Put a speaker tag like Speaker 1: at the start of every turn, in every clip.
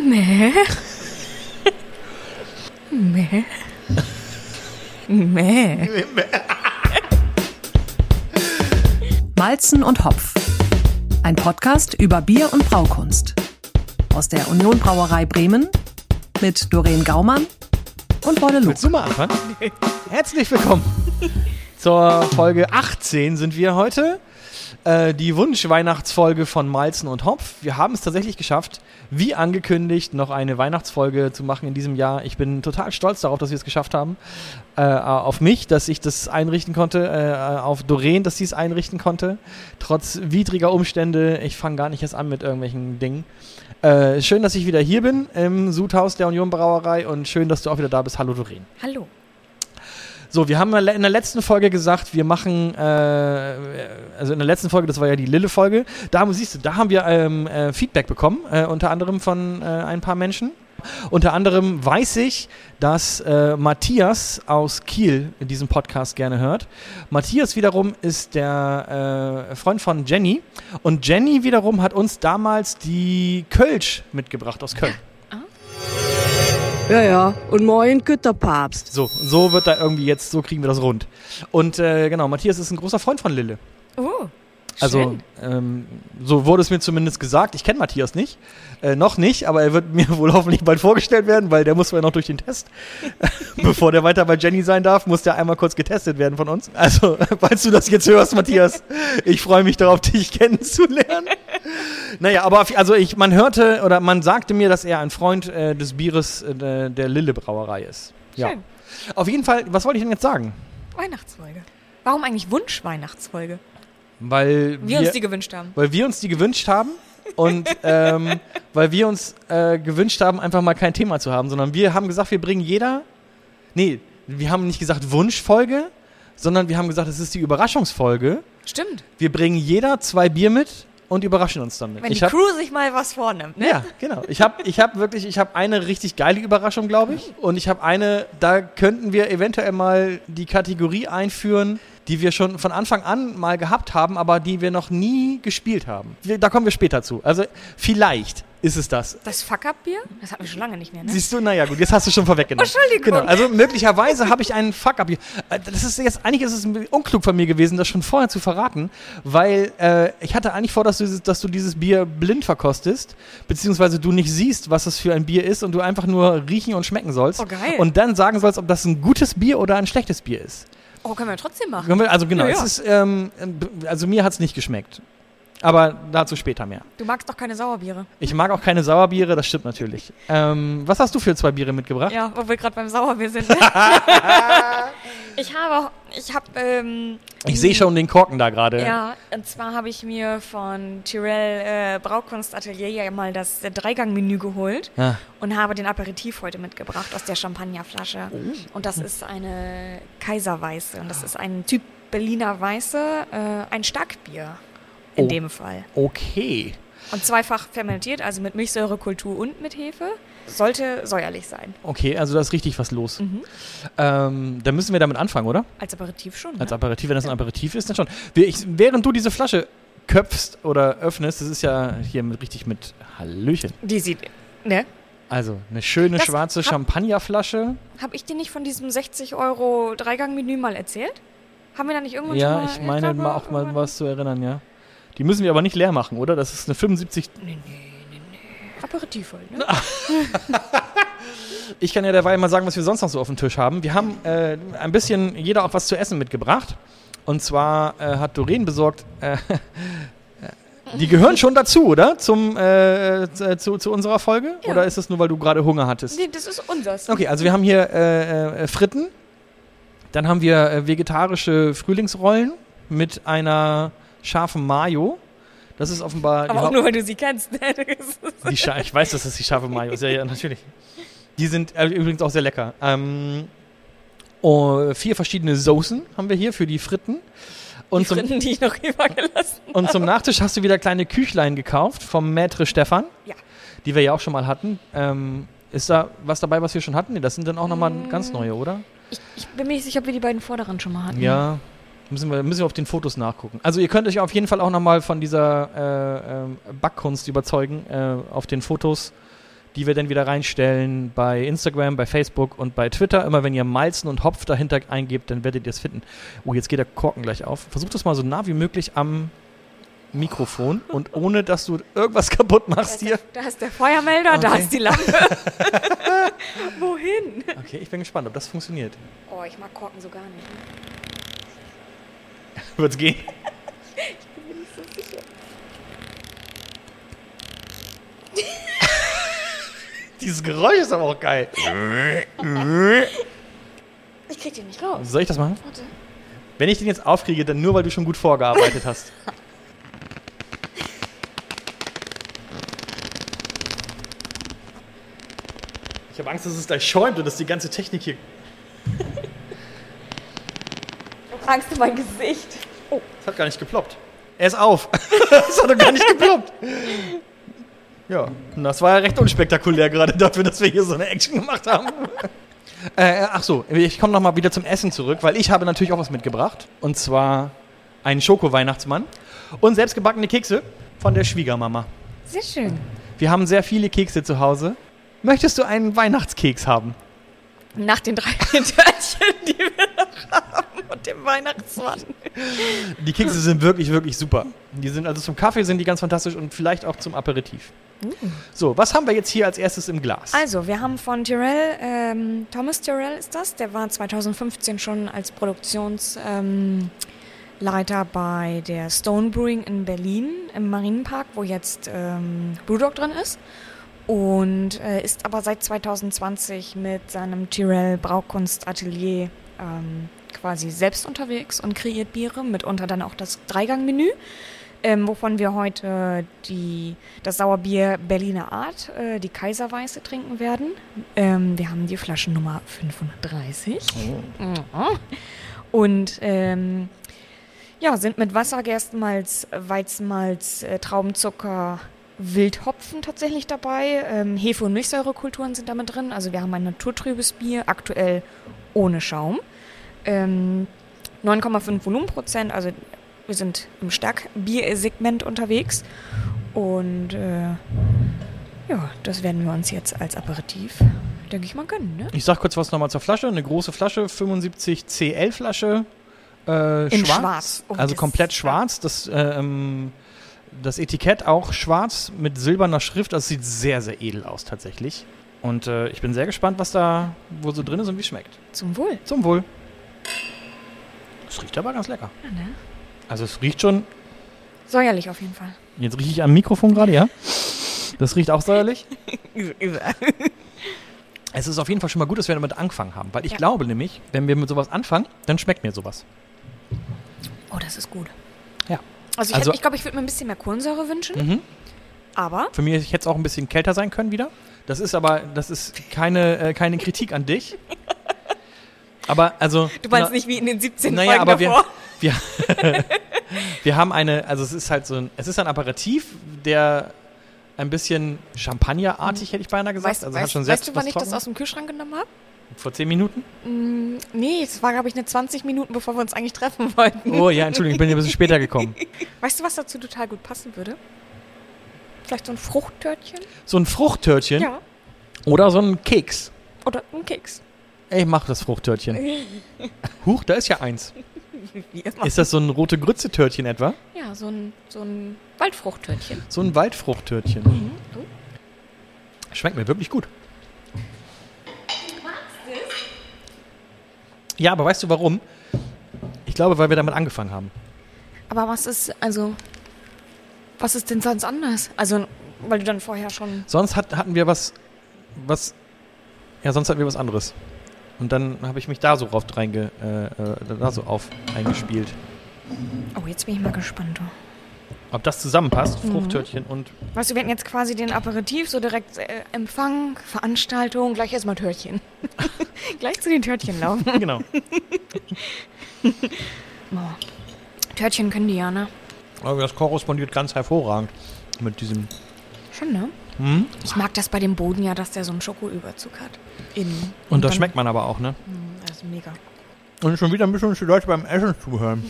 Speaker 1: Mäh. Mäh. Mäh.
Speaker 2: Malzen und Hopf. Ein Podcast über Bier und Braukunst. Aus der Union Brauerei Bremen mit Doreen Gaumann und Wolle Luch.
Speaker 3: Willst du mal anfangen? Herzlich willkommen. Zur Folge 18 sind wir heute. Äh, die Wunsch-Weihnachtsfolge von Malzen und Hopf. Wir haben es tatsächlich geschafft, wie angekündigt, noch eine Weihnachtsfolge zu machen in diesem Jahr. Ich bin total stolz darauf, dass wir es geschafft haben. Äh, auf mich, dass ich das einrichten konnte, äh, auf Doreen, dass sie es einrichten konnte. Trotz widriger Umstände. Ich fange gar nicht erst an mit irgendwelchen Dingen. Äh, schön, dass ich wieder hier bin im Sudhaus der Union Brauerei und schön, dass du auch wieder da bist. Hallo Doreen.
Speaker 1: Hallo.
Speaker 3: So, wir haben in der letzten Folge gesagt, wir machen, äh, also in der letzten Folge, das war ja die Lille-Folge, da siehst du, da haben wir ähm, äh, Feedback bekommen, äh, unter anderem von äh, ein paar Menschen. Unter anderem weiß ich, dass äh, Matthias aus Kiel diesen Podcast gerne hört. Matthias wiederum ist der äh, Freund von Jenny und Jenny wiederum hat uns damals die Kölsch mitgebracht aus Köln.
Speaker 4: Ja, ja. Und moin, Güterpapst.
Speaker 3: So, so wird da irgendwie jetzt, so kriegen wir das rund. Und äh, genau, Matthias ist ein großer Freund von Lille.
Speaker 1: Oh.
Speaker 3: Also, ähm, so wurde es mir zumindest gesagt. Ich kenne Matthias nicht. Äh, noch nicht, aber er wird mir wohl hoffentlich bald vorgestellt werden, weil der muss ja noch durch den Test. Bevor der weiter bei Jenny sein darf, muss der einmal kurz getestet werden von uns. Also, falls du das jetzt hörst, Matthias, ich freue mich darauf, dich kennenzulernen. Naja, aber also ich, man hörte oder man sagte mir, dass er ein Freund äh, des Bieres äh, der Lille Brauerei ist. Ja.
Speaker 1: Schön.
Speaker 3: Auf jeden Fall, was wollte ich denn jetzt sagen?
Speaker 1: Weihnachtsfolge. Warum eigentlich Wunsch-Weihnachtsfolge?
Speaker 3: Weil
Speaker 1: Wir, uns die gewünscht haben.
Speaker 3: weil wir uns die gewünscht haben und ähm, weil wir uns äh, gewünscht haben, einfach mal kein Thema zu haben, sondern wir haben gesagt, wir bringen jeder. Nee, wir haben nicht gesagt Wunschfolge, sondern wir haben gesagt, es ist die Überraschungsfolge.
Speaker 1: Stimmt.
Speaker 3: Wir bringen jeder zwei Bier mit und überraschen uns damit.
Speaker 1: Wenn
Speaker 3: ich
Speaker 1: die
Speaker 3: hab,
Speaker 1: Crew sich mal was vornimmt, ne?
Speaker 3: ja, genau. Ich habe ich hab wirklich, ich habe eine richtig geile Überraschung, glaube ich. Und ich habe eine, da könnten wir eventuell mal die Kategorie einführen, die wir schon von Anfang an mal gehabt haben, aber die wir noch nie gespielt haben. Da kommen wir später zu. Also vielleicht ist es das.
Speaker 1: Das Fuck-Up-Bier? Das hatten wir schon lange nicht mehr, ne?
Speaker 3: Siehst du, naja gut, jetzt hast du schon vorweggenommen.
Speaker 1: Entschuldigung.
Speaker 3: Genau, also möglicherweise habe ich einen Fuck-up hier. Äh, Das ist jetzt, eigentlich ist es ein unklug von mir gewesen, das schon vorher zu verraten, weil äh, ich hatte eigentlich vor, dass du, dieses- dass du dieses Bier blind verkostest, beziehungsweise du nicht siehst, was das für ein Bier ist und du einfach nur riechen und schmecken sollst.
Speaker 1: Oh, geil.
Speaker 3: Und dann sagen sollst, ob das ein gutes Bier oder ein schlechtes Bier ist.
Speaker 1: Oh, können wir trotzdem machen.
Speaker 3: Also genau,
Speaker 1: Ja, ja.
Speaker 3: es ist, ähm, also mir hat es nicht geschmeckt. Aber dazu später mehr.
Speaker 1: Du magst doch keine Sauerbiere.
Speaker 3: Ich mag auch keine Sauerbiere, das stimmt natürlich. Ähm, was hast du für zwei Biere mitgebracht?
Speaker 1: Ja, wo wir gerade beim Sauerbier sind. ich habe, ich habe, ähm,
Speaker 3: Ich sehe schon den Korken da gerade.
Speaker 1: Ja, und zwar habe ich mir von Tyrell äh, Braukunstatelier ja mal das äh, Dreigang-Menü geholt
Speaker 3: Ah.
Speaker 1: und habe den Aperitif heute mitgebracht aus der Champagnerflasche.
Speaker 3: Oh.
Speaker 1: Und das ist eine Kaiserweiße und das ist ein Typ Berliner Weiße, äh, ein Starkbier in
Speaker 3: Oh.
Speaker 1: dem Fall.
Speaker 3: Okay.
Speaker 1: Und zweifach fermentiert, also mit Milchsäurekultur und mit Hefe. Sollte säuerlich sein.
Speaker 3: Okay, also da ist richtig was los.
Speaker 1: Mhm.
Speaker 3: Ähm, dann müssen wir damit anfangen, oder?
Speaker 1: Als Aperitif schon.
Speaker 3: Als
Speaker 1: ne?
Speaker 3: Aperitif, wenn das ein Aperitif ist, dann schon. Ich, während du diese Flasche köpfst oder öffnest, das ist ja hier mit, richtig mit Hallöchen.
Speaker 1: Die sieht, ne?
Speaker 3: Also eine schöne
Speaker 1: Das
Speaker 3: schwarze
Speaker 1: hab-
Speaker 3: Champagnerflasche.
Speaker 1: Habe ich dir nicht von diesem 60 Euro Dreigang-Menü mal erzählt? Haben wir da nicht irgendwann schon
Speaker 3: Ja,
Speaker 1: mal...
Speaker 3: ich meine mal auch mal was zu erinnern, ja. Die müssen wir aber nicht leer machen, oder? Das ist eine 75.
Speaker 1: Nee, nee, nee, nee. Aperitif halt, ne?
Speaker 3: Ich kann ja derweil mal sagen, was wir sonst noch so auf dem Tisch haben. Wir haben äh, ein bisschen jeder auch was zu essen mitgebracht. Und zwar äh, hat Doreen besorgt. Äh, die gehören schon dazu, oder? Zum, äh, zu, zu, zu unserer Folge?
Speaker 1: Ja.
Speaker 3: Oder ist es nur, weil du gerade Hunger hattest?
Speaker 1: Nee, das ist unseres.
Speaker 3: Okay, also wir haben hier äh, äh, Fritten. Dann haben wir äh, vegetarische Frühlingsrollen mit einer scharfen Mayo. Das ist offenbar.
Speaker 1: Aber auch nur, weil du sie kennst. ne?
Speaker 3: Die Scha ich weiß, dass das die scharfe Mayo ist. Ja, ja, natürlich. Die sind äh, übrigens auch sehr lecker. Ähm, oh, vier verschiedene Soßen haben wir hier für die Fritten. Und
Speaker 1: die
Speaker 3: zum,
Speaker 1: Fritten, die ich noch übergelassen
Speaker 3: und zum Nachtisch hast du wieder kleine Küchlein gekauft vom Maître Stefan,
Speaker 1: Ja.
Speaker 3: die wir ja auch schon mal hatten. Ähm, ist da was dabei, was wir schon hatten? Nee, das sind dann auch nochmal
Speaker 1: Mm.
Speaker 3: ganz neue, oder?
Speaker 1: Ich, ich bin mir nicht sicher, ob wir die beiden vorderen schon mal hatten.
Speaker 3: Ja. Müssen wir, müssen wir auf den Fotos nachgucken. Also ihr könnt euch auf jeden Fall auch nochmal von dieser äh, ähm, Backkunst überzeugen. Äh, auf den Fotos die wir dann wieder reinstellen bei Instagram, bei Facebook und bei Twitter. Immer wenn ihr Malzen und Hopf dahinter eingebt, dann werdet ihr es finden. Oh, jetzt geht der Korken gleich auf. Versucht das mal so nah wie möglich am Mikrofon und ohne, dass du irgendwas kaputt
Speaker 1: Da
Speaker 3: machst
Speaker 1: ist,
Speaker 3: hier.
Speaker 1: der, da ist der Feuermelder, da
Speaker 3: Okay.
Speaker 1: ist die Lampe. Wohin?
Speaker 3: Okay, ich bin gespannt, ob das funktioniert.
Speaker 1: Oh, ich mag Korken so gar nicht.
Speaker 3: Wird's gehen? Dieses Geräusch ist aber auch geil.
Speaker 1: Ich krieg den nicht raus.
Speaker 3: Soll ich das machen?
Speaker 1: Warte.
Speaker 3: Wenn ich den jetzt aufkriege, dann nur, weil du schon gut vorgearbeitet hast. Ich habe Angst, dass es gleich schäumt und dass die ganze Technik hier.
Speaker 1: Ich hab Angst um mein Gesicht. Oh,
Speaker 3: Es hat gar nicht geploppt. Er ist auf. Es hat doch gar nicht geploppt. Ja, das war ja recht unspektakulär gerade dafür, dass wir hier so eine Action gemacht haben. äh, ach so, ich komme nochmal wieder zum Essen zurück, weil ich habe natürlich auch was mitgebracht. Und zwar einen Schoko-Weihnachtsmann und selbstgebackene Kekse von der Schwiegermama.
Speaker 1: sehr schön.
Speaker 3: Wir haben sehr viele Kekse zu Hause. Möchtest du einen Weihnachtskeks haben?
Speaker 1: Nach den drei Törtchen, die wir noch haben und dem Weihnachtsmann.
Speaker 3: Die Kekse sind wirklich, wirklich super. Die sind also zum Kaffee sind die ganz fantastisch und vielleicht auch zum Aperitif. So, was haben wir jetzt hier als erstes im Glas?
Speaker 1: Also, wir haben von Tyrell, ähm, Thomas Tyrell ist das, der war 2015 schon als Produktionsleiter ähm, bei der Stone Brewing in Berlin im Marienpark, wo jetzt ähm, Brewdog drin ist. Und äh, ist aber seit 2020 mit seinem Tyrell Braukunstatelier ähm, quasi selbst unterwegs und kreiert Biere, mitunter dann auch das Dreigang-Menü. Ähm, wovon wir heute die, das Sauerbier Berliner Art, äh, die Kaiserweiße trinken werden. Ähm, wir haben die Flaschennummer 530. Mhm. Und ähm, ja, sind mit Wasser, Gerstenmalz, Weizenmalz, äh, Traubenzucker, Wildhopfen tatsächlich dabei. Ähm, Hefe- und Milchsäurekulturen sind damit drin. Also wir haben ein naturtrübes Bier, aktuell ohne Schaum. Ähm, 9,5 Volumenprozent, also wir sind im Starkbiersegment unterwegs. Und äh, ja, das werden wir uns jetzt als Aperitif, denke ich mal, gönnen. Ne?
Speaker 3: Ich sag kurz was nochmal zur Flasche. Eine große Flasche, 75 CL Flasche. Äh,
Speaker 1: In
Speaker 3: schwarz.
Speaker 1: schwarz. Oh,
Speaker 3: also komplett schwarz. Das, ähm, das Etikett auch schwarz mit silberner Schrift. Das sieht sehr, sehr edel aus tatsächlich. Und äh, ich bin sehr gespannt, was da wo so drin ist und wie es schmeckt.
Speaker 1: Zum Wohl.
Speaker 3: Zum Wohl. Es riecht aber ganz lecker.
Speaker 1: Ja, ne?
Speaker 3: Also es riecht schon.
Speaker 1: Säuerlich auf jeden Fall.
Speaker 3: Jetzt rieche ich am Mikrofon gerade, ja? Das riecht auch säuerlich. Es ist auf jeden Fall schon mal gut, dass wir damit angefangen haben, weil ich
Speaker 1: Ja.
Speaker 3: glaube nämlich, wenn wir mit sowas anfangen, dann schmeckt mir sowas.
Speaker 1: Oh, das ist gut.
Speaker 3: Ja.
Speaker 1: Also ich,
Speaker 3: Also-
Speaker 1: hätt- ich glaube, ich würde mir ein bisschen mehr Kohlensäure wünschen,
Speaker 3: Mhm.
Speaker 1: aber
Speaker 3: Für mich hätte es auch ein bisschen kälter sein können wieder. Das ist aber, das ist keine, äh, keine Kritik an dich. Aber also.
Speaker 1: du meinst
Speaker 3: na-
Speaker 1: nicht wie in den 17
Speaker 3: Naja,
Speaker 1: Folgen
Speaker 3: aber wir,
Speaker 1: davor.
Speaker 3: wir, wir haben eine, also es ist halt so ein, es ist ein Aperitif, der ein bisschen Champagnerartig, hätte ich beinahe gesagt.
Speaker 1: Weißt,
Speaker 3: also
Speaker 1: weißt,
Speaker 3: schon
Speaker 1: weißt du, wann ich das aus dem Kühlschrank genommen habe?
Speaker 3: Vor zehn Minuten?
Speaker 1: Mm, nee, es war, glaube ich, eine 20 Minuten, bevor wir uns eigentlich treffen wollten.
Speaker 3: Oh ja, Entschuldigung, ich bin ein bisschen später gekommen.
Speaker 1: Weißt du, was dazu total gut passen würde? Vielleicht so ein Fruchttörtchen?
Speaker 3: So ein Fruchttörtchen
Speaker 1: Ja.
Speaker 3: oder so ein Keks.
Speaker 1: Oder ein Keks.
Speaker 3: Ey, mach das Fruchttörtchen. Huch, da ist ja eins. Ist das so ein rote Grütze-Törtchen etwa?
Speaker 1: Ja, so ein, so ein Waldfruchttörtchen.
Speaker 3: So ein Waldfruchttörtchen.
Speaker 1: Mhm.
Speaker 3: Schmeckt mir wirklich gut. Ja, aber weißt du warum? Ich glaube, weil wir damit angefangen haben.
Speaker 1: Aber was ist, also, was ist denn sonst anders? Also, weil du dann vorher schon.
Speaker 3: Sonst hat, hatten wir was, was, ja, sonst hatten wir was anderes. Und dann habe ich mich da so drauf reinge, äh, äh, da so auf eingespielt.
Speaker 1: Oh, jetzt bin ich mal gespannt. du.
Speaker 3: Ob das zusammenpasst,
Speaker 1: Mhm.
Speaker 3: Fruchttörtchen und
Speaker 1: Weißt du, wir hatten jetzt quasi den Aperitif, so direkt äh, Empfang, Veranstaltung, gleich erstmal Törtchen. gleich zu den Törtchen laufen.
Speaker 3: genau.
Speaker 1: Oh. Törtchen können die ja, ne?
Speaker 3: Aber das korrespondiert ganz hervorragend mit diesem.
Speaker 1: Schon, ne?
Speaker 3: Hm?
Speaker 1: Ich mag das bei dem Boden ja, dass der so einen Schokoüberzug hat. Innen.
Speaker 3: Und das
Speaker 1: dann-
Speaker 3: schmeckt man aber auch, ne?
Speaker 1: Das ist mega.
Speaker 3: Und schon wieder ein bisschen die Leute beim Essen zuhören.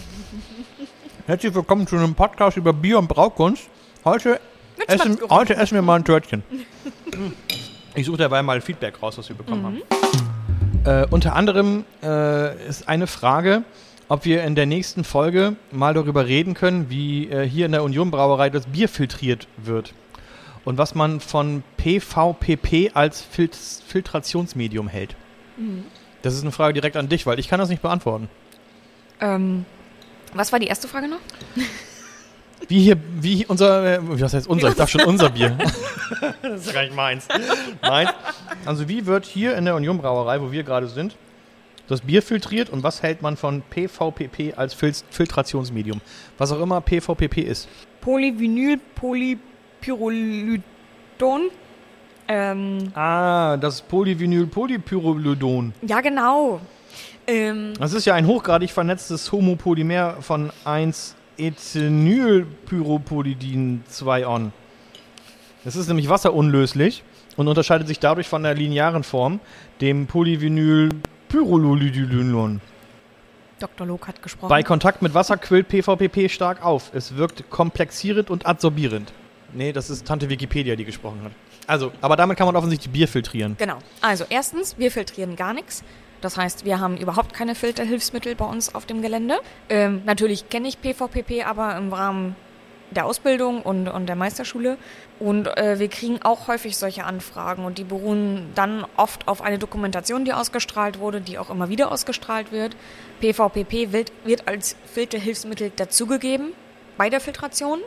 Speaker 3: Herzlich willkommen zu einem Podcast über Bier und Braukunst. Heute essen, heute essen wir mal ein Törtchen. Ich suche dabei mal Feedback raus, was wir bekommen haben. Äh, unter anderem äh, ist eine Frage, ob wir in der nächsten Folge mal darüber reden können, wie äh, hier in der Union Brauerei das Bier filtriert wird. Und was man von PVPP als Fil Filtrationsmedium hält. Das ist eine Frage direkt an dich, weil ich kann das nicht beantworten.
Speaker 1: Ähm, was war die erste Frage noch?
Speaker 3: Wie hier, wie unser, äh, was heißt unser? Ich darf schon unser Bier. das ist ja gar nicht meins. Meins. Also wie wird hier in der Union Brauerei, wo wir gerade sind, das Bier filtriert und was hält man von PVPP als Fil Filtrationsmedium? Was auch immer PVPP ist.
Speaker 1: Polyvinyl, Polypyrrolidon. Ähm,
Speaker 3: Ah, das Polyvinyl Polypyrrolidon.
Speaker 1: ja, genau. Ähm,
Speaker 3: Das ist ja ein hochgradig vernetztes Homopolymer von 1 Ethenylpyropolidin 2-On. Es ist nämlich wasserunlöslich und unterscheidet sich dadurch von der linearen Form, dem Polyvinylpyrrolidylon.
Speaker 1: Dr. Log hat gesprochen.
Speaker 3: Bei Kontakt mit Wasser quillt PVPP stark auf. Es wirkt komplexierend und adsorbierend. Nee, das ist Tante Wikipedia, die gesprochen hat. Also, aber damit kann man offensichtlich Bier filtrieren.
Speaker 1: Genau. Also erstens, wir filtrieren gar nichts. Das heißt, wir haben überhaupt keine Filterhilfsmittel bei uns auf dem Gelände. Ähm, natürlich kenne ich PVPP, aber im Rahmen der Ausbildung und, und der Meisterschule. Und äh, wir kriegen auch häufig solche Anfragen und die beruhen dann oft auf eine Dokumentation, die ausgestrahlt wurde, die auch immer wieder ausgestrahlt wird. PVPP wird, wird als Filterhilfsmittel dazugegeben bei der Filtration,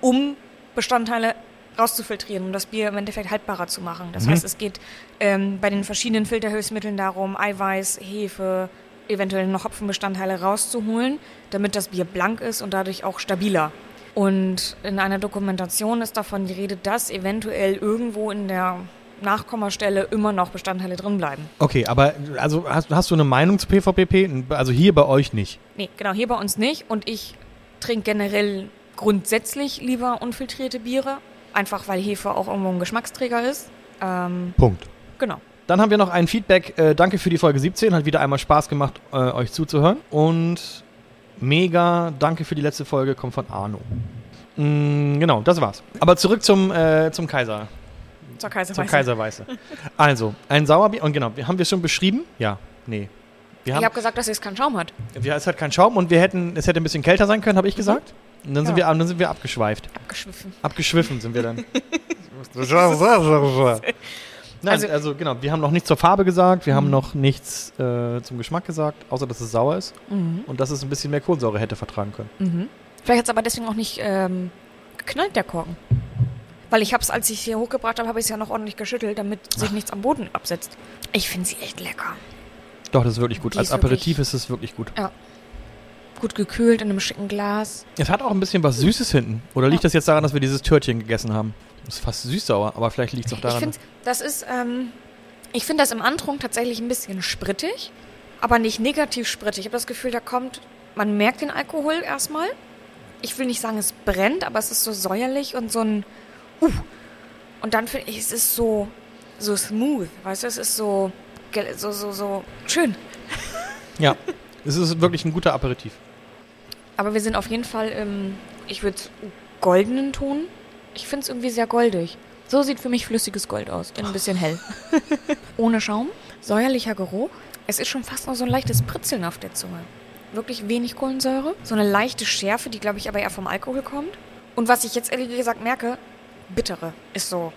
Speaker 1: um Bestandteile rauszufiltrieren, um das Bier im Endeffekt haltbarer zu machen. Das heißt, es geht ähm, bei den verschiedenen Filterhilfsmitteln darum, Eiweiß, Hefe, eventuell noch Hopfenbestandteile rauszuholen, damit das Bier blank ist und dadurch auch stabiler. Und in einer Dokumentation ist davon die Rede, dass eventuell irgendwo in der Nachkommastelle immer noch Bestandteile drin bleiben.
Speaker 3: Okay, aber also hast, hast du eine Meinung zu PVPP? Also hier bei euch nicht.
Speaker 1: Nee, genau, hier bei uns nicht. Und ich trinke generell grundsätzlich lieber unfiltrierte Biere, einfach weil Hefe auch irgendwo ein Geschmacksträger ist. Ähm,
Speaker 3: Punkt.
Speaker 1: genau.
Speaker 3: Dann haben wir noch ein Feedback. Äh, danke für die Folge 17. Hat wieder einmal Spaß gemacht, äh, euch zuzuhören. Und mega danke für die letzte Folge. Kommt von Arno. Mm, genau, das war's. Aber zurück zum, äh, zum Kaiser.
Speaker 1: Zur Kaiserweiße.
Speaker 3: Zum Kaiserweiße. also, ein Sauerbier. Und genau, wir- haben wir schon beschrieben? Ja. Nee. Wir
Speaker 1: Ich
Speaker 3: haben,
Speaker 1: habe gesagt, dass es keinen Schaum hat.
Speaker 3: wir, es hat keinen Schaum und wir hätten, es hätte ein bisschen kälter sein können, habe ich gesagt. Und dann sind,
Speaker 1: Ja.
Speaker 3: wir, dann sind wir abgeschweift.
Speaker 1: Abgeschwiffen.
Speaker 3: Abgeschwiffen sind wir dann. Nein, also,
Speaker 1: Also-
Speaker 3: genau, wir haben noch nichts zur Farbe gesagt, wir haben noch nichts äh, zum Geschmack gesagt, außer dass es sauer ist
Speaker 1: Mhm.
Speaker 3: und dass es ein bisschen mehr Kohlensäure hätte vertragen können.
Speaker 1: Mhm. Vielleicht hat es aber deswegen auch nicht ähm, geknallt, der Korken. Weil ich habe es, als ich hier hochgebracht habe, habe ich es ja noch ordentlich geschüttelt, damit sich nichts am Boden absetzt. Ich finde sie echt lecker.
Speaker 3: Doch, das ist wirklich gut.
Speaker 1: Die
Speaker 3: Als
Speaker 1: ist wirklich-
Speaker 3: Aperitif ist es wirklich gut.
Speaker 1: Gut gekühlt in einem schicken Glas.
Speaker 3: Es hat auch ein bisschen was Süßes hinten. Oder liegt
Speaker 1: Ja.
Speaker 3: das jetzt daran, dass wir dieses Törtchen gegessen haben? Das ist fast süß-sauer, aber vielleicht liegt es auch
Speaker 1: Ich
Speaker 3: daran.
Speaker 1: finde, das ist, ähm, ich finde das im Antrunk tatsächlich ein bisschen sprittig, aber nicht negativ sprittig. Ich habe das Gefühl, da kommt, man merkt den Alkohol erstmal. Ich will nicht sagen, es brennt, aber es ist so säuerlich und so ein, uh. Und dann finde ich, es ist so, so smooth, weißt du, es ist so, so, so, so schön.
Speaker 3: ja, es ist wirklich ein guter Aperitif.
Speaker 1: Aber wir sind auf jeden Fall im, ich würde goldenen Ton. Ich finde es irgendwie sehr goldig. So sieht für mich flüssiges Gold aus. In ein bisschen hell. Ohne Schaum. Säuerlicher Geruch. Es ist schon fast noch so ein leichtes Pritzeln auf der Zunge. Wirklich wenig Kohlensäure. So eine leichte Schärfe, die glaube ich aber eher vom Alkohol kommt. Und was ich jetzt ehrlich gesagt merke, bittere ist so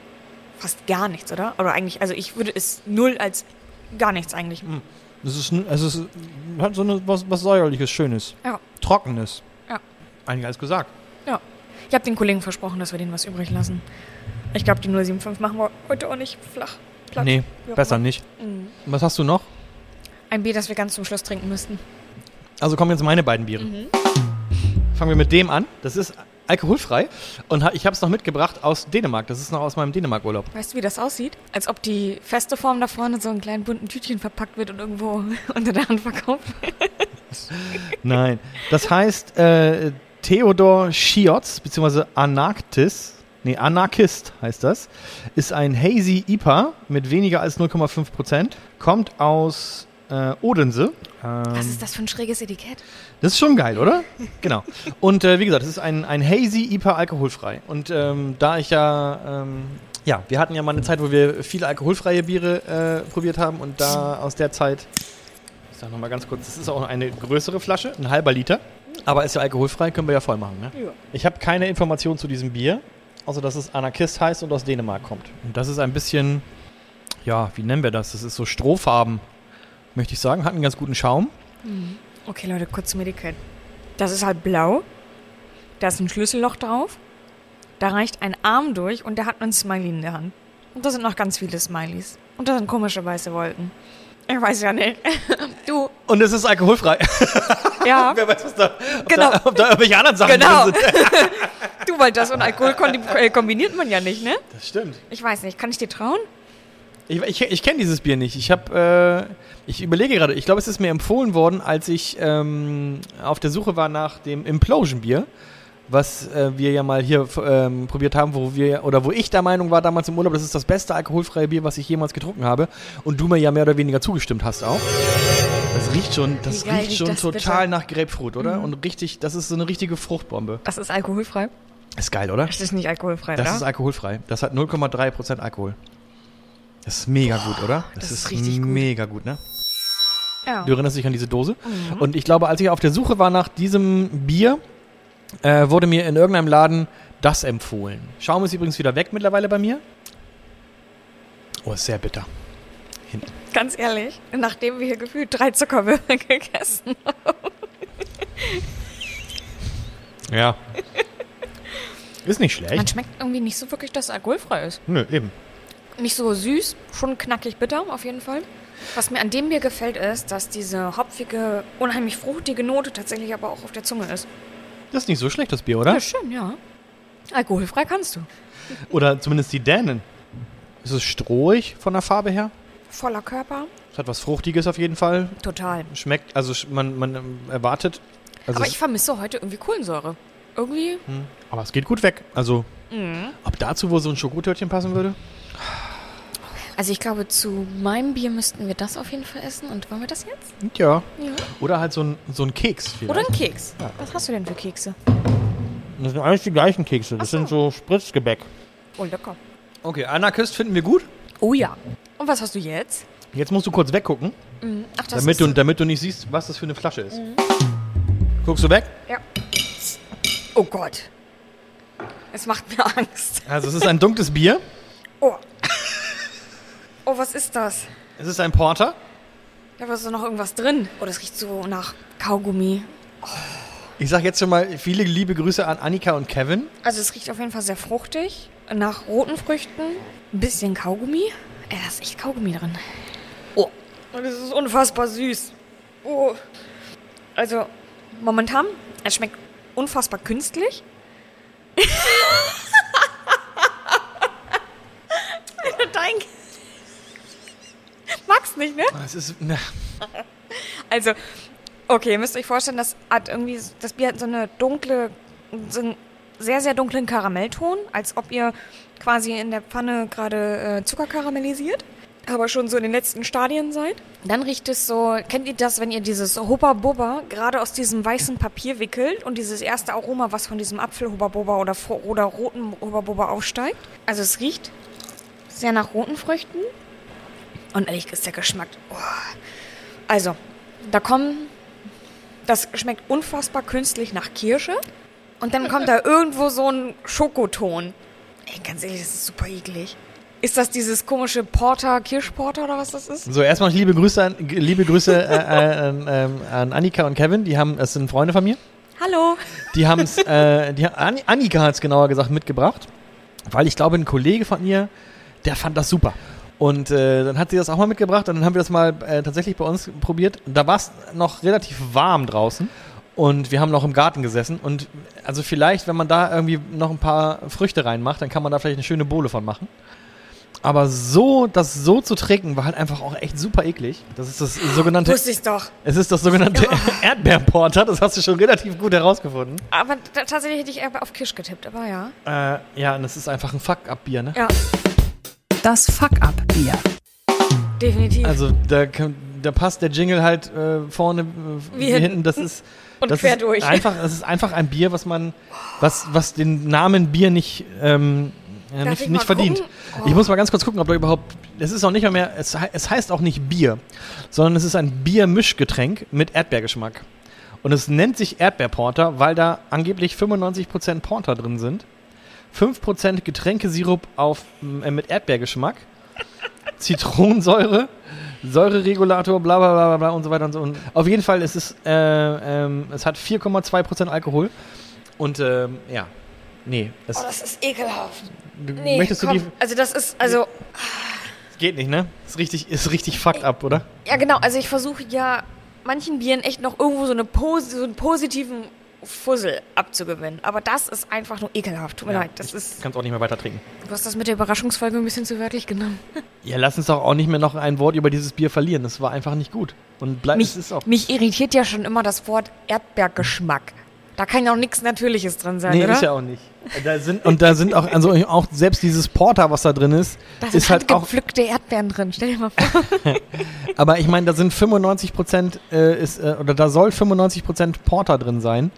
Speaker 1: fast gar nichts, oder? Oder eigentlich, also ich würde es null als gar nichts eigentlich.
Speaker 3: Es ist, es ist hat so eine, was, was säuerliches, schönes.
Speaker 1: Ja.
Speaker 3: Trockenes.
Speaker 1: Ja.
Speaker 3: Eigentlich alles gesagt.
Speaker 1: Ja. Ich habe den Kollegen versprochen, dass wir denen was übrig lassen. Ich glaube, die 075 machen wir heute auch nicht flach. Platt.
Speaker 3: Nee, besser nicht.
Speaker 1: Mhm.
Speaker 3: Was hast du noch?
Speaker 1: Ein Bier, das wir ganz zum Schluss trinken müssten.
Speaker 3: Also kommen jetzt meine beiden Biere. Fangen wir mit dem an. Das ist alkoholfrei. Und ich habe es noch mitgebracht aus Dänemark. Das ist noch aus meinem Dänemark-Urlaub.
Speaker 1: Weißt du, wie das aussieht? Als ob die feste Form da vorne so in kleinen bunten Tütchen verpackt wird und irgendwo unter der Hand verkauft wird.
Speaker 3: Nein. Das heißt äh, Theodor Schiotz, beziehungsweise Anarktis. Nee, Anarchist heißt das. Ist ein Hazy IPA mit weniger als 0,5 Prozent. Kommt aus äh, Odense. Ähm,
Speaker 1: Was ist das für ein schräges Etikett?
Speaker 3: Das ist schon geil, oder? genau. Und äh, wie gesagt, es ist ein, ein Hazy IPA alkoholfrei. Und ähm, da ich ja ähm, Ja, wir hatten ja mal eine Zeit, wo wir viele alkoholfreie Biere äh, probiert haben und da aus der Zeit, ich sag nochmal ganz kurz, das ist auch eine größere Flasche, ein halber Liter, aber ist ja alkoholfrei, können wir ja voll machen. Ne?
Speaker 1: Ja.
Speaker 3: Ich habe keine Information zu diesem Bier, außer dass es Anarchist heißt und aus Dänemark kommt. Und das ist ein bisschen, ja, wie nennen wir das? Das ist so strohfarben, möchte ich sagen, hat einen ganz guten Schaum.
Speaker 1: Okay, Leute, kurz zum Etikett. Das ist halt blau. Da ist ein Schlüsselloch drauf. Da reicht ein Arm durch und der hat einen Smiley in der Hand. Und da sind noch ganz viele Smileys. Und da sind komische weiße Wolken. Ich weiß ja nicht. Du,
Speaker 3: Und es ist alkoholfrei.
Speaker 1: ja.
Speaker 3: Wer weiß, was da, ob,
Speaker 1: Genau.
Speaker 3: da, ob da irgendwelche anderen Sachen
Speaker 1: Genau.
Speaker 3: drin sind.
Speaker 1: Du, weil das und Alkohol äh, kombiniert man ja nicht, ne?
Speaker 3: Das stimmt.
Speaker 1: Ich weiß nicht. Kann ich dir trauen?
Speaker 3: Ich, ich, ich kenne dieses Bier nicht. Ich habe, äh, ich überlege gerade, ich glaube, es ist mir empfohlen worden, als ich ähm, auf der Suche war nach dem Implosion Bier, was äh, wir ja mal hier ähm, probiert haben, wo wir oder wo ich der Meinung war damals im Urlaub, das ist das beste alkoholfreie Bier, was ich jemals getrunken habe, und du mir ja mehr oder weniger zugestimmt hast auch. Das riecht schon, das riecht
Speaker 1: riecht
Speaker 3: schon
Speaker 1: das
Speaker 3: total
Speaker 1: bitte?
Speaker 3: nach Grapefruit, oder? Und richtig, das ist so eine richtige Fruchtbombe.
Speaker 1: Das ist alkoholfrei.
Speaker 3: Ist geil, oder?
Speaker 1: Das ist nicht alkoholfrei,
Speaker 3: Das
Speaker 1: oder?
Speaker 3: ist alkoholfrei. Das hat 0,3% Alkohol. Das ist mega gut, oder?
Speaker 1: das ist richtig gut.
Speaker 3: mega gut, ne?
Speaker 1: ja.
Speaker 3: Du erinnerst dich an diese Dose? Und ich glaube, als ich auf der Suche war nach diesem Bier, äh, wurde mir in irgendeinem Laden das empfohlen. Schaum ist übrigens wieder weg mittlerweile bei mir. Oh, ist sehr bitter. Hinten.
Speaker 1: Ganz ehrlich, nachdem wir hier gefühlt drei Zuckerwürfel gegessen haben.
Speaker 3: Ja. ist nicht
Speaker 1: Man
Speaker 3: schlecht.
Speaker 1: schmeckt irgendwie nicht so wirklich, dass es alkoholfrei ist.
Speaker 3: Nö, eben.
Speaker 1: Nicht so süß, schon knackig bitter auf jeden Fall. Was mir an dem Bier gefällt, ist, dass diese hopfige, unheimlich fruchtige Note tatsächlich aber auch auf der Zunge ist.
Speaker 3: Das ist nicht so schlecht, das Bier, oder?
Speaker 1: Ja, schön, ja. Alkoholfrei kannst du.
Speaker 3: Oder zumindest die Dänen. Ist es strohig von der Farbe her?
Speaker 1: Voller Körper,
Speaker 3: Es hat was Fruchtiges auf jeden Fall.
Speaker 1: total.
Speaker 3: Schmeckt, also man, man ähm, erwartet. Also
Speaker 1: aber ich vermisse heute irgendwie Kohlensäure. Irgendwie,
Speaker 3: Hm. Aber es geht gut weg. Also,
Speaker 1: Mhm.
Speaker 3: ob dazu wohl so ein Schokotörtchen passen würde?
Speaker 1: Also ich glaube, zu meinem Bier müssten wir das auf jeden Fall essen. Und wollen wir das jetzt?
Speaker 3: Ja.
Speaker 1: Ja.
Speaker 3: Oder halt so ein, so ein Keks vielleicht.
Speaker 1: Oder ein Keks.
Speaker 3: Ja.
Speaker 1: Was hast du denn für Kekse?
Speaker 3: Das sind alles die gleichen Kekse. Das
Speaker 1: so.
Speaker 3: sind so Spritzgebäck.
Speaker 1: Oh, lecker.
Speaker 3: Okay, Anarchist finden wir gut.
Speaker 1: Oh ja. Und was hast du jetzt?
Speaker 3: Jetzt musst du kurz weggucken,
Speaker 1: Mhm. Ach, das
Speaker 3: damit
Speaker 1: ist Mhm.
Speaker 3: du, damit du nicht siehst, was das für eine Flasche ist. Guckst du weg?
Speaker 1: Ja. Oh Gott. Es macht mir Angst.
Speaker 3: Also, es ist ein dunkles Bier.
Speaker 1: Oh. Oh, was ist das?
Speaker 3: Es ist ein Porter.
Speaker 1: Da ist doch noch irgendwas drin. Oh, das riecht so nach Kaugummi.
Speaker 3: Ich sag jetzt schon mal viele liebe Grüße an Annika und Kevin.
Speaker 1: Also es riecht auf jeden Fall sehr fruchtig. Nach roten Früchten. Ein bisschen Kaugummi. Ey, da ist echt Kaugummi drin. Oh. Und das ist unfassbar süß. Oh. Also, momentan, es schmeckt unfassbar künstlich. Magst nicht, ne?
Speaker 3: Es ist. Ne,
Speaker 1: Also, okay, ihr müsst euch vorstellen, das hat irgendwie, das Bier hat so eine dunkle, so einen sehr, sehr dunklen Karamellton, als ob ihr quasi in der Pfanne gerade äh, Zucker karamellisiert, aber schon so in den letzten Stadien seid. Dann riecht es so, kennt ihr das, wenn ihr dieses Hubba Bubba gerade aus diesem weißen Papier wickelt und dieses erste Aroma, was von diesem Apfel Hubba oder, oder roten Hubba aufsteigt? Also es riecht sehr nach roten Früchten und ehrlich ist der Geschmack, oh, also, da kommen. Das schmeckt unfassbar künstlich nach Kirsche. Und dann kommt da irgendwo so ein Schokoton. Ey, ganz ehrlich, das ist super eklig. Ist das dieses komische Porter, Kirschporter oder was das ist?
Speaker 3: So, erstmal liebe Grüße an, liebe Grüße äh, äh, an, ähm, an Annika und Kevin. Die haben, das sind Freunde von mir.
Speaker 1: Hallo.
Speaker 3: Die haben es, äh, die, An- Annika hat es genauer gesagt mitgebracht, weil ich glaube, ein Kollege von ihr, der fand das super. Und äh, dann hat sie das auch mal mitgebracht und dann haben wir das mal äh, tatsächlich bei uns probiert. Da war es noch relativ warm draußen und wir haben noch im Garten gesessen. Und also vielleicht, wenn man da irgendwie noch ein paar Früchte reinmacht, dann kann man da vielleicht eine schöne Bohle von machen. Aber so, das so zu trinken, war halt einfach auch echt super eklig. Das ist das sogenannte,
Speaker 1: Wusste ich doch.
Speaker 3: es ist das sogenannte Erdbeerporter. Das hast du schon relativ gut herausgefunden.
Speaker 1: Aber tatsächlich hätte ich eher auf Kirsch getippt, aber ja.
Speaker 3: Äh, ja, und das ist einfach ein Fuck-Up-Bier, ne?
Speaker 1: Ja,
Speaker 2: Das Fuck-Up-Bier.
Speaker 1: definitiv.
Speaker 3: Also da, da passt der Jingle halt äh, vorne äh, wie,
Speaker 1: hinten.
Speaker 3: hinten. Das ist
Speaker 1: Und
Speaker 3: das
Speaker 1: quer
Speaker 3: ist
Speaker 1: durch.
Speaker 3: Einfach, es ist einfach ein Bier, was man, was, was den Namen Bier nicht ähm, Ja, nicht
Speaker 1: ich
Speaker 3: nicht verdient.
Speaker 1: Oh.
Speaker 3: Ich muss mal ganz kurz gucken, ob da überhaupt. Es ist auch nicht mal mehr. Es, es heißt auch nicht Bier, sondern es ist ein Biermischgetränk mit Erdbeergeschmack. Und es nennt sich Erdbeerporter, weil da angeblich 95% Porter drin sind. 5% Getränkesirup auf, äh, mit Erdbeergeschmack. Zitronensäure, Säureregulator, bla bla bla bla, und so weiter und so. Und auf jeden Fall ist es, äh, ähm, es hat 4,2% Alkohol. Und ähm, ja, nee, es,
Speaker 1: Oh, das ist ekelhaft.
Speaker 3: du-
Speaker 1: Nee,
Speaker 3: möchtest du
Speaker 1: komm,
Speaker 3: die.
Speaker 1: also das ist, also,
Speaker 3: Geht nicht, ne? Ist richtig, ist richtig fucked up, oder?
Speaker 1: ja genau, also ich versuche ja manchen Bieren echt noch irgendwo so, eine so einen positiven Fussel abzugewinnen. Aber das ist einfach nur ekelhaft. Tut mir leid, das ist,
Speaker 3: Kannst auch nicht mehr weiter trinken.
Speaker 1: du hast das mit der Überraschungsfolge ein bisschen zu wörtlich genommen.
Speaker 3: Ja, lass uns doch auch nicht mehr noch ein Wort über dieses Bier verlieren. Das war einfach nicht gut. Und bleib,
Speaker 1: Mich,
Speaker 3: es auch.
Speaker 1: mich irritiert ja schon immer das Wort Erdbeergeschmack. Da kann ja auch nichts Natürliches drin sein,
Speaker 3: Nee,
Speaker 1: oder?
Speaker 3: ist ja auch nicht. Da sind, und da sind auch, also auch selbst dieses Porter, was da drin ist,
Speaker 1: da sind
Speaker 3: ist halt auch.
Speaker 1: gepflückte Erdbeeren drin. Stell dir mal vor.
Speaker 3: Aber ich meine, da sind 95 Prozent, äh, ist, äh, oder da soll 95 Prozent Porter drin sein.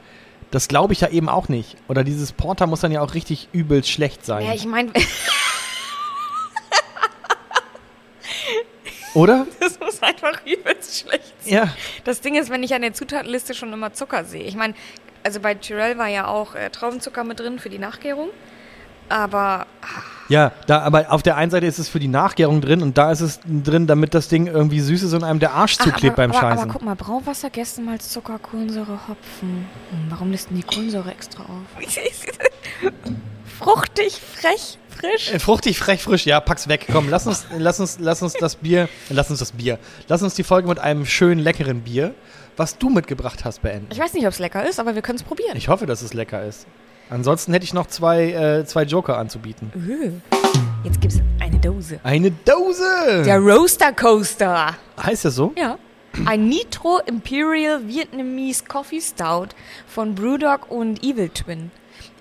Speaker 3: Das glaube ich ja eben auch nicht. Oder dieses Porter muss dann ja auch richtig übelst schlecht sein.
Speaker 1: ja, ich meine,
Speaker 3: oder?
Speaker 1: das muss einfach übelst schlecht sein.
Speaker 3: Ja.
Speaker 1: Das Ding ist, wenn ich an der Zutatenliste schon immer Zucker sehe. Ich meine, also bei Tyrell war ja auch äh, Traubenzucker mit drin für die Nachgärung. Aber
Speaker 3: Ja, da, aber auf der einen Seite ist es für die Nachgärung drin und da ist es drin, damit das Ding irgendwie süß ist und einem der Arsch
Speaker 1: Ach,
Speaker 3: zuklebt
Speaker 1: aber,
Speaker 3: beim
Speaker 1: aber,
Speaker 3: Scheißen.
Speaker 1: aber guck mal, Brauwasser, Gerstenmalz, Zucker, Kohlensäure, Hopfen. Hm, warum lässt denn die Kohlensäure extra auf? Fruchtig, frech, frisch.
Speaker 3: Äh, Fruchtig, frech, frisch, ja, pack's weg. Komm, lass uns, lass uns, lass uns das Bier, lass uns das Bier, lass uns die Folge mit einem schönen, leckeren Bier, was du mitgebracht hast, beenden.
Speaker 1: Ich weiß nicht, ob es lecker ist, aber wir können es probieren.
Speaker 3: Ich hoffe, dass es lecker ist. Ansonsten hätte ich noch zwei, äh, zwei Joker anzubieten.
Speaker 1: Äh, Jetzt gibt es eine Dose.
Speaker 3: Eine Dose!
Speaker 1: Der Roaster Coaster.
Speaker 3: heißt das so?
Speaker 1: Ja. Ein Nitro Imperial Vietnamese Coffee Stout von Brewdog und Evil Twin.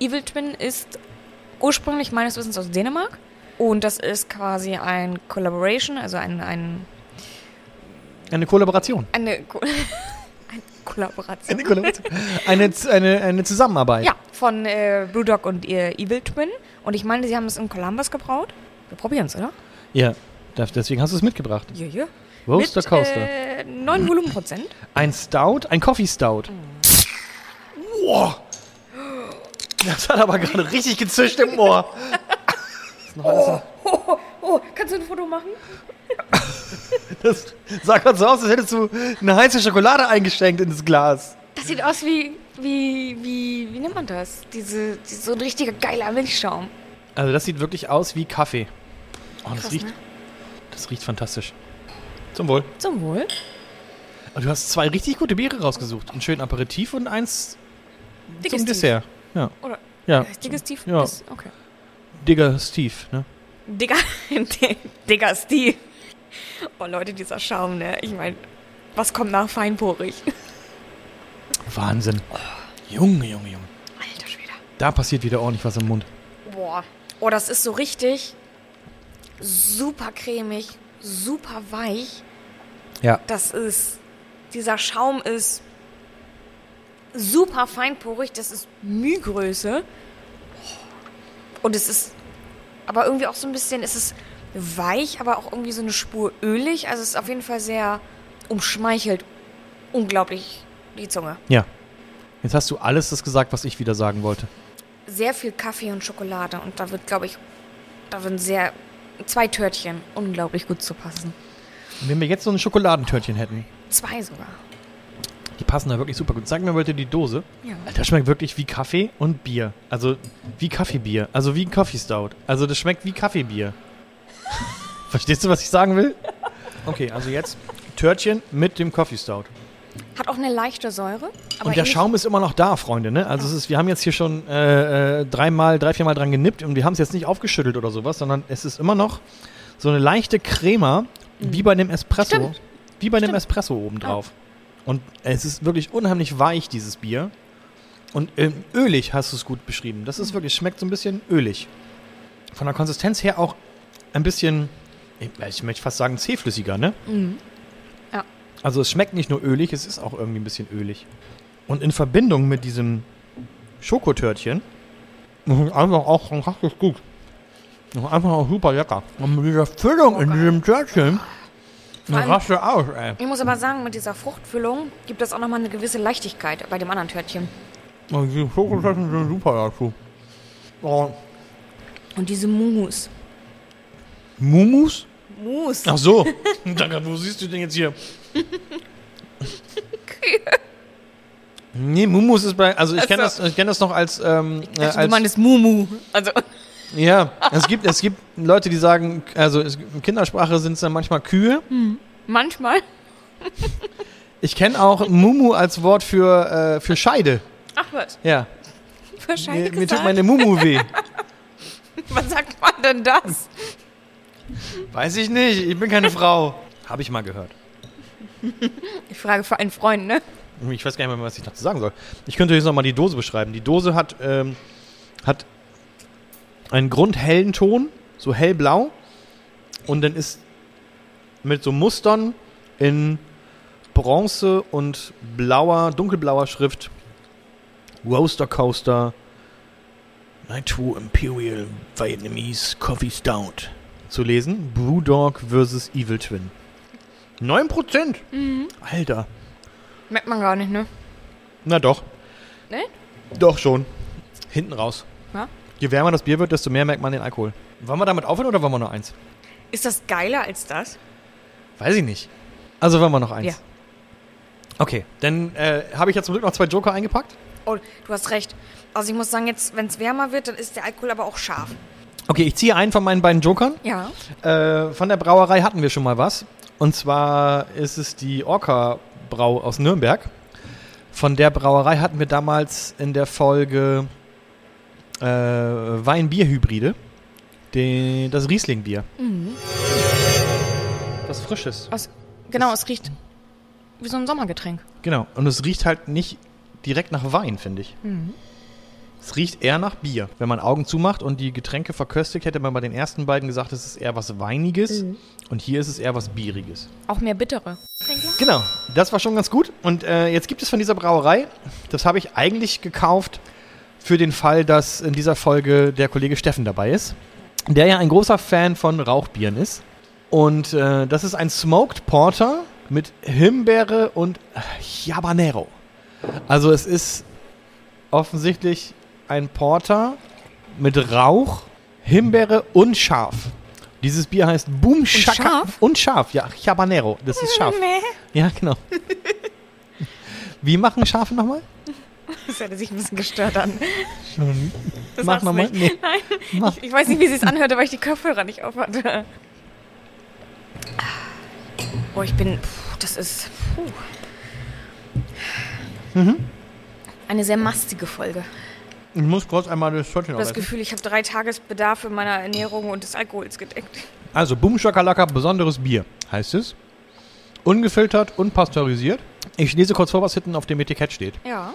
Speaker 1: Evil Twin ist ursprünglich meines Wissens aus Dänemark. Und das ist quasi ein Collaboration, also ein, ein,
Speaker 3: Eine Kollaboration.
Speaker 1: eine, Ko eine Kollaboration.
Speaker 3: Eine Kollaboration. eine, eine, eine Zusammenarbeit.
Speaker 1: Ja, von äh, Brewdog und äh, Evil Twin. Und ich meine, sie haben es in Columbus gebraut. Wir probieren es, oder?
Speaker 3: Ja, deswegen hast du es mitgebracht.
Speaker 1: Ja, ja.
Speaker 3: Roaster
Speaker 1: Mit,
Speaker 3: Coaster.
Speaker 1: Äh, 9 Volumenprozent.
Speaker 3: Ein Stout, ein Coffee Stout. Wow. Das hat aber gerade richtig gezischt im Ohr. Alles noch-
Speaker 1: Oh, oh, kannst du ein Foto machen?
Speaker 3: Das sah gerade so aus, als hättest du eine heiße Schokolade eingeschenkt in das Glas.
Speaker 1: Das sieht aus wie, wie, wie, wie nennt man das? Diese, diese so ein richtiger geiler Milchschaum.
Speaker 3: Also das sieht wirklich aus wie Kaffee. Oh, das
Speaker 1: Krass,
Speaker 3: riecht,
Speaker 1: ne?
Speaker 3: das riecht fantastisch. Zum Wohl.
Speaker 1: Zum Wohl.
Speaker 3: Und du hast zwei richtig gute Biere rausgesucht. Ein schön Aperitif und eins zum
Speaker 1: Digestiv.
Speaker 3: Dessert. Ja.
Speaker 1: Oder
Speaker 3: Ja.
Speaker 1: heißt Digestiv?
Speaker 3: Ja.
Speaker 1: Ist, okay.
Speaker 3: Digger Steve, ne?
Speaker 1: Digga, Digga Steve. Oh Leute, dieser Schaum, ne? Ich meine, was kommt nach feinporig?
Speaker 3: Wahnsinn. Junge, Junge, Junge.
Speaker 1: Alter Schwede.
Speaker 3: Da passiert wieder ordentlich was im Mund.
Speaker 1: Boah. Oh, das ist so richtig super cremig, super weich.
Speaker 3: Ja.
Speaker 1: Das ist, dieser Schaum ist super feinporig, das ist Mühgröße. Und es ist aber irgendwie auch so ein bisschen, es ist weich, aber auch irgendwie so eine Spur ölig. Also es ist auf jeden Fall sehr umschmeichelt. Unglaublich die Zunge.
Speaker 3: Ja. Jetzt hast du alles das gesagt, was ich wieder sagen wollte.
Speaker 1: Sehr viel Kaffee und Schokolade und da wird, glaube ich, da würden sehr, zwei Törtchen unglaublich gut zu passen.
Speaker 3: Und wenn wir jetzt so ein Schokoladentörtchen hätten,
Speaker 1: Zwei sogar.
Speaker 3: die passen da wirklich super gut. Sag mir bitte die Dose.
Speaker 1: Ja.
Speaker 3: Das schmeckt wirklich wie Kaffee und Bier. Also wie Kaffeebier. Also wie ein Coffee Stout. Also das schmeckt wie Kaffeebier. Verstehst du, was ich sagen will? Okay, also jetzt Törtchen mit dem Coffee Stout.
Speaker 1: Hat auch eine leichte Säure. Aber
Speaker 3: und der Schaum ist immer noch da, Freunde. Ne? Also es ist, wir haben jetzt hier schon äh, äh, dreimal, drei, viermal dran genippt und wir haben es jetzt nicht aufgeschüttelt oder sowas, sondern es ist immer noch so eine leichte Crema, wie bei einem Espresso.
Speaker 1: Stimmt.
Speaker 3: Wie bei einem
Speaker 1: Stimmt.
Speaker 3: Espresso obendrauf. Und es ist wirklich unheimlich weich, dieses Bier. Und ähm, ölig hast du es gut beschrieben. Das ist wirklich, schmeckt so ein bisschen ölig. Von der Konsistenz her auch ein bisschen, ich möchte fast sagen, zähflüssiger, ne?
Speaker 1: Mhm. Ja.
Speaker 3: Also es schmeckt nicht nur ölig, es ist auch irgendwie ein bisschen ölig. Und in Verbindung mit diesem Schokotörtchen, einfach auch fantastisch gut. Einfach auch super lecker. Und mit dieser Füllung in diesem Törtchen, raste aus, ey.
Speaker 1: Ich muss aber sagen, mit dieser Fruchtfüllung gibt es auch nochmal eine gewisse Leichtigkeit bei dem anderen Törtchen.
Speaker 3: Oh, die Schokotörtchen sind super dazu. Oh,
Speaker 1: Und diese Mousse.
Speaker 3: Mumus?
Speaker 1: Mousse.
Speaker 3: Ach so. Danke, wo siehst du denn jetzt hier? Nee, Mumus ist bei, also ich
Speaker 1: Ach
Speaker 3: kenne
Speaker 1: so.
Speaker 3: das, ich kenn das noch als, ähm, äh,
Speaker 1: Also, du
Speaker 3: als
Speaker 1: meinst Mumu. Also,
Speaker 3: ja, es gibt, es gibt Leute, die sagen, also es, in Kindersprache sind es dann manchmal Kühe.
Speaker 1: manchmal.
Speaker 3: Ich kenne auch Mumu als Wort für, äh, für Scheide.
Speaker 1: Ach was,
Speaker 3: Ja,
Speaker 1: wahrscheinlich
Speaker 3: mir, mir tut meine Mumu weh.
Speaker 1: Was sagt man denn das?
Speaker 3: Weiß ich nicht, ich bin keine Frau. Habe ich mal gehört.
Speaker 1: Ich frage für einen Freund, ne?
Speaker 3: Ich weiß gar nicht mehr, was ich dazu sagen soll. Ich könnte jetzt nochmal die Dose beschreiben. Die Dose hat, ähm, hat einen grundhellen Ton, so hellblau. Und dann ist mit so Mustern in Bronze und blauer, dunkelblauer Schrift Roaster Coaster Night 2 Imperial Vietnamese Coffee Stout zu lesen. Brewdog vs. Evil Twin. 9%? Alter.
Speaker 1: Merkt man gar nicht, ne?
Speaker 3: Na doch.
Speaker 1: Ne?
Speaker 3: Doch schon. Hinten raus.
Speaker 1: Ja?
Speaker 3: Je wärmer das Bier wird, desto mehr merkt man den Alkohol. Wollen wir damit aufhören oder wollen wir noch eins?
Speaker 1: Ist das geiler als das?
Speaker 3: Weiß ich nicht. Also wollen wir noch eins.
Speaker 1: Ja.
Speaker 3: Okay, dann äh, habe ich ja zum Glück noch zwei Joker eingepackt.
Speaker 1: Oh, du hast recht. Also ich muss sagen, jetzt, wenn es wärmer wird, dann ist der Alkohol aber auch scharf.
Speaker 3: Okay, ich ziehe einen von meinen beiden Jokern.
Speaker 1: Ja.
Speaker 3: Äh, von der Brauerei hatten wir schon mal was. Und zwar ist es die Orca Brau aus Nürnberg. Von der Brauerei hatten wir damals in der Folge äh, Wein-Bier-Hybride. Das Riesling-Bier. Was Frisches.
Speaker 1: Aus, genau, es riecht wie so ein Sommergetränk.
Speaker 3: Genau. Und es riecht halt nicht direkt nach Wein, finde ich. Es riecht eher nach Bier. Wenn man Augen zumacht und die Getränke verköstigt, hätte man bei den ersten beiden gesagt, es ist eher was Weiniges. Und hier ist es eher was Bieriges.
Speaker 1: Auch mehr bittere.
Speaker 3: Genau, das war schon ganz gut. Und äh, jetzt gibt es von dieser Brauerei, das habe ich eigentlich gekauft für den Fall, dass in dieser Folge der Kollege Steffen dabei ist, der ja ein großer Fan von Rauchbieren ist. Und äh, das ist ein Smoked Porter mit Himbeere und Habanero. Also es ist offensichtlich ein Porter mit Rauch, Himbeere und scharf. Dieses Bier heißt Boom Shaka
Speaker 1: scharf?
Speaker 3: und scharf, ja, Habanero, das ist scharf.
Speaker 1: Nee.
Speaker 3: Ja, genau. Wie machen Schafe nochmal?
Speaker 1: Das hätte sich ein bisschen gestört an. Das
Speaker 3: Mach nochmal. Nee.
Speaker 1: Nein.
Speaker 3: Mach.
Speaker 1: Ich, ich weiß nicht, wie sie es anhörte, weil ich die Kopfhörer nicht aufhatte. Boah, ich bin. Puh, das ist. Puh.
Speaker 3: Mhm.
Speaker 1: Eine sehr mastige Folge.
Speaker 3: Ich muss kurz einmal das Törtchen
Speaker 1: Ich habe das
Speaker 3: aufessen.
Speaker 1: Gefühl, ich habe drei Tagesbedarfe meiner Ernährung und des Alkohols gedeckt.
Speaker 3: Also, Boom Shakalaka, besonderes Bier, heißt es. Ungefiltert, unpasteurisiert. Ich lese kurz vor, was hinten auf dem Etikett steht.
Speaker 1: Ja.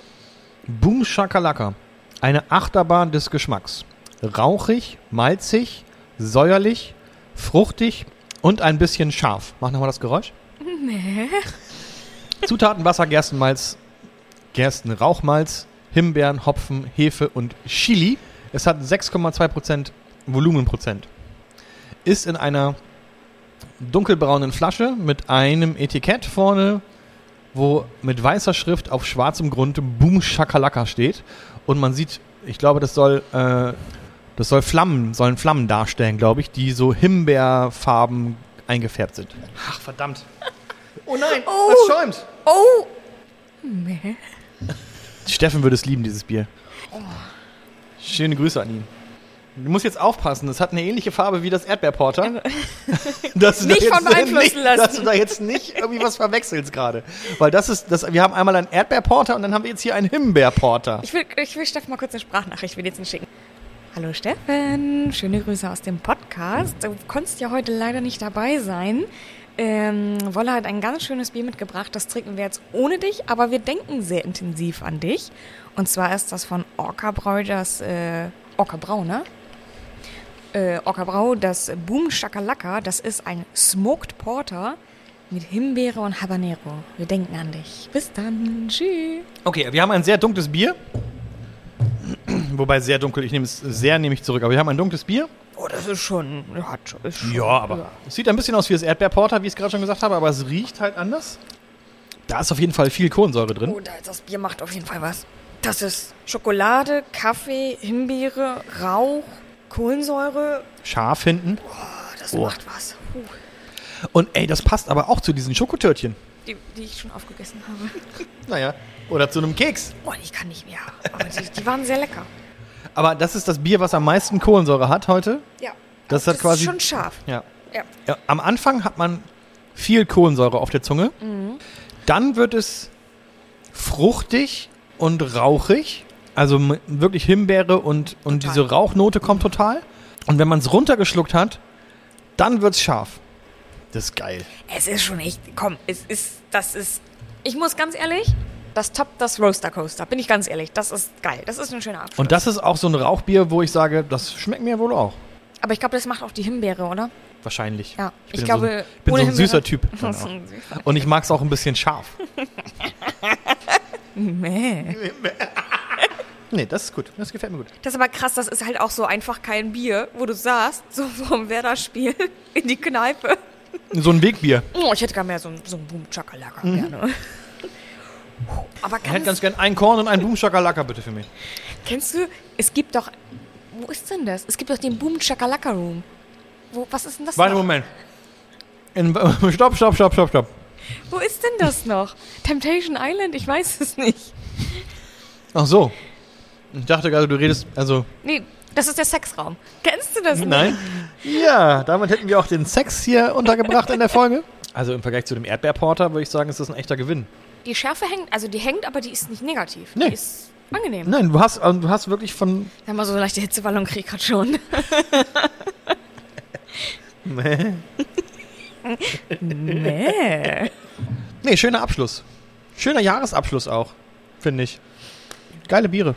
Speaker 3: Boom Shakalaka, eine Achterbahn des Geschmacks. Rauchig, malzig, säuerlich, fruchtig und ein bisschen scharf. Mach nochmal das Geräusch.
Speaker 1: Nee.
Speaker 3: Zutaten Wasser, Gerstenmalz, Gerstenrauchmalz, Himbeeren, Hopfen, Hefe und Chili. Es hat 6,2% Volumenprozent. Ist in einer dunkelbraunen Flasche mit einem Etikett vorne, wo mit weißer Schrift auf schwarzem Grund Boom Shakalaka steht. Und man sieht, ich glaube, das soll, äh, das soll Flammen, sollen Flammen darstellen, glaube ich, die so Himbeerfarben eingefärbt sind. Ach, verdammt. Oh nein,
Speaker 1: Oh.
Speaker 3: das schäumt.
Speaker 1: Oh! Nee.
Speaker 3: Steffen würde es lieben, dieses Bier. Schöne Grüße an ihn. Du musst jetzt aufpassen, es hat eine ähnliche Farbe wie das Erdbeerporter. Dass du da
Speaker 1: Nicht
Speaker 3: jetzt
Speaker 1: von beeinflussen
Speaker 3: nicht,
Speaker 1: lassen.
Speaker 3: Dass du da jetzt nicht irgendwie was verwechselst gerade. Weil das ist, das, wir haben einmal einen Erdbeerporter und dann haben wir jetzt hier einen Himbeerporter.
Speaker 1: Ich will, ich will Steffen mal kurz eine Sprachnachricht wenigstens schicken. Hallo Steffen, schöne Grüße aus dem Podcast. Du konntest ja heute leider nicht dabei sein. Ähm, Wolle hat ein ganz schönes Bier mitgebracht. Das trinken wir jetzt ohne dich, aber wir denken sehr intensiv an dich. Und zwar ist das von Orca Brau, das äh, Orca Brau, ne? Äh, Orca Brau, das Boom Shakalaka. Das ist ein Smoked Porter mit Himbeere und Habanero. Wir denken an dich. Bis dann. Tschüss.
Speaker 3: Okay, wir haben ein sehr dunkles Bier. Wobei sehr dunkel, ich nehme es sehr nehme ich zurück, aber wir haben ein dunkles Bier.
Speaker 1: Oh, das ist schon. Ja, ist schon
Speaker 3: Ja, aber es sieht ein bisschen aus wie das Erdbeerporter, wie ich es gerade schon gesagt habe, aber es riecht halt anders. Da ist auf jeden Fall viel Kohlensäure drin.
Speaker 1: Oh, das Bier macht auf jeden Fall was. Das ist Schokolade, Kaffee, Himbeere, Rauch, Kohlensäure.
Speaker 3: Scharf hinten.
Speaker 1: Oh, das
Speaker 3: Oh.
Speaker 1: macht was. Puh.
Speaker 3: Und ey, das passt aber auch zu diesen Schokotörtchen.
Speaker 1: Die, die ich schon aufgegessen habe.
Speaker 3: Naja. Oder zu einem Keks.
Speaker 1: Oh, ich kann nicht mehr. Aber die, die waren sehr lecker.
Speaker 3: Aber das ist das Bier, was am meisten Kohlensäure hat heute.
Speaker 1: Ja.
Speaker 3: Das hat quasi-
Speaker 1: ist schon scharf.
Speaker 3: Ja.
Speaker 1: Ja.
Speaker 3: ja. Am Anfang hat man viel Kohlensäure auf der Zunge.
Speaker 1: Mhm.
Speaker 3: Dann wird es fruchtig und rauchig. Also wirklich Himbeere und, und
Speaker 1: Total.
Speaker 3: diese Rauchnote kommt total. Und wenn man es runtergeschluckt hat, dann wird es scharf. Das ist geil.
Speaker 1: Es ist schon echt. Komm, es ist. Das ist. Ich muss ganz ehrlich. Das toppt das Roaster Coaster. Bin ich ganz ehrlich. Das ist geil. Das ist ein schöner Abschluss.
Speaker 3: Und das ist auch so ein Rauchbier, wo ich sage, das schmeckt mir wohl auch.
Speaker 1: Aber ich glaube, das macht auch die Himbeere, oder?
Speaker 3: Wahrscheinlich.
Speaker 1: Ja.
Speaker 3: Ich bin
Speaker 1: Ich,
Speaker 3: so ein-
Speaker 1: glaube,
Speaker 3: Ich bin so ein süßer Typ. Und ich mag es auch ein bisschen scharf.
Speaker 1: Mäh.
Speaker 3: Nee, das ist gut. Das gefällt mir gut.
Speaker 1: Das ist aber krass, das ist halt auch so einfach kein Bier, wo du saßt, so vom Werder-Spiel in die Kneipe.
Speaker 3: So ein Wegbier.
Speaker 1: Oh, ich hätte gar mehr so ein, so ein Boom Chakalaka gerne. Aber
Speaker 3: Ich hätte
Speaker 1: ganz,
Speaker 3: gern ein Korn und einen Boomschakalaka bitte für mich.
Speaker 1: kennst du, es gibt doch, wo ist denn das? Es gibt doch den Boom Chakalaka Room. Wo, was ist denn das
Speaker 3: Warte,
Speaker 1: noch?
Speaker 3: Moment. In, stopp, stopp, stopp, stopp, stopp.
Speaker 1: Wo ist denn das noch? Temptation Island? Ich weiß es nicht.
Speaker 3: Ach so. Ich dachte gerade, du redest, also,
Speaker 1: Nee, das ist der Sexraum. Kennst du das nicht?
Speaker 3: nein. Ja, damit hätten wir auch den Sex hier untergebracht in der Folge. Also im Vergleich zu dem Erdbeerporter würde ich sagen, ist das ein echter Gewinn.
Speaker 1: Die Schärfe hängt, also die hängt, aber die ist nicht negativ.
Speaker 3: Nee.
Speaker 1: Die ist angenehm.
Speaker 3: Nein, du hast, also du hast wirklich von.
Speaker 1: Sag mal, so leichte Hitzeballon krieg grad schon. nee.
Speaker 3: Nee, schöner Abschluss. Schöner Jahresabschluss auch, finde ich. Geile Biere.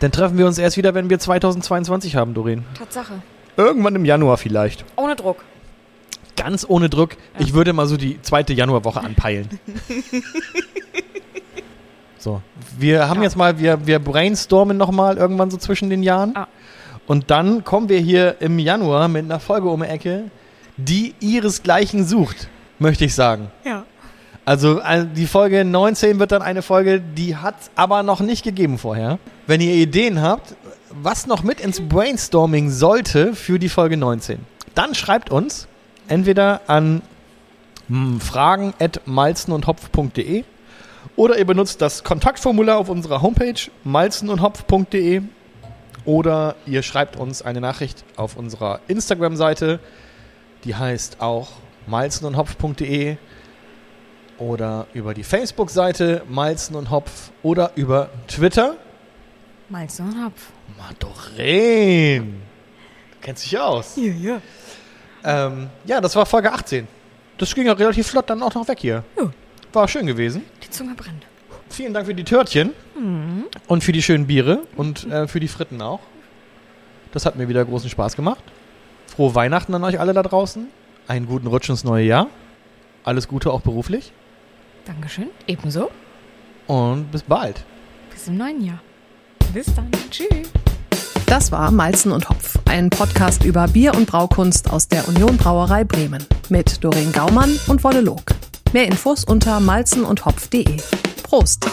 Speaker 3: Dann treffen wir uns erst wieder, wenn wir 2022 haben, Doreen.
Speaker 1: Tatsache.
Speaker 3: Irgendwann im Januar vielleicht.
Speaker 1: Ohne Druck.
Speaker 3: Ganz ohne Druck. Ich würde mal so die zweite Januarwoche anpeilen. so. Wir haben
Speaker 1: Ja.
Speaker 3: jetzt mal, wir, wir brainstormen nochmal irgendwann so zwischen den Jahren.
Speaker 1: Ah.
Speaker 3: Und dann kommen wir hier im Januar mit einer Folge um die Ecke, die ihresgleichen sucht, möchte ich sagen.
Speaker 1: Ja.
Speaker 3: Also äh, die Folge 19 wird dann eine Folge, die hat aber noch nicht gegeben vorher. Wenn ihr Ideen habt, was noch mit ins Brainstorming sollte für die Folge 19, dann schreibt uns entweder an fragen at malzenundhopf.de oder ihr benutzt das Kontaktformular auf unserer Homepage malzenundhopf.de oder ihr schreibt uns eine Nachricht auf unserer Instagram-Seite, die heißt auch malzenundhopf.de oder über die Facebook-Seite Malzen und Hopf oder über Twitter.
Speaker 1: Malz und Hopf.
Speaker 3: Madoreen. Du kennst dich aus.
Speaker 1: Ja, ja.
Speaker 3: Ähm, ja, das war Folge 18. Das ging ja relativ flott dann auch noch weg hier.
Speaker 1: Ja.
Speaker 3: War schön gewesen.
Speaker 1: Die Zunge brennt.
Speaker 3: Vielen Dank für die Törtchen und für die schönen Biere und äh, für die Fritten auch. Das hat mir wieder großen Spaß gemacht. Frohe Weihnachten an euch alle da draußen. Einen guten Rutsch ins neue Jahr. Alles Gute auch beruflich.
Speaker 1: Dankeschön. Ebenso.
Speaker 3: Und bis bald.
Speaker 1: Bis im neuen Jahr. Bis dann. Tschüss.
Speaker 2: Das war Malzen und Hopf, ein Podcast über Bier und Braukunst aus der Union Brauerei Bremen mit Doreen Gaumann und Wolle Log. Mehr Infos unter malzenundhopf.de. Prost!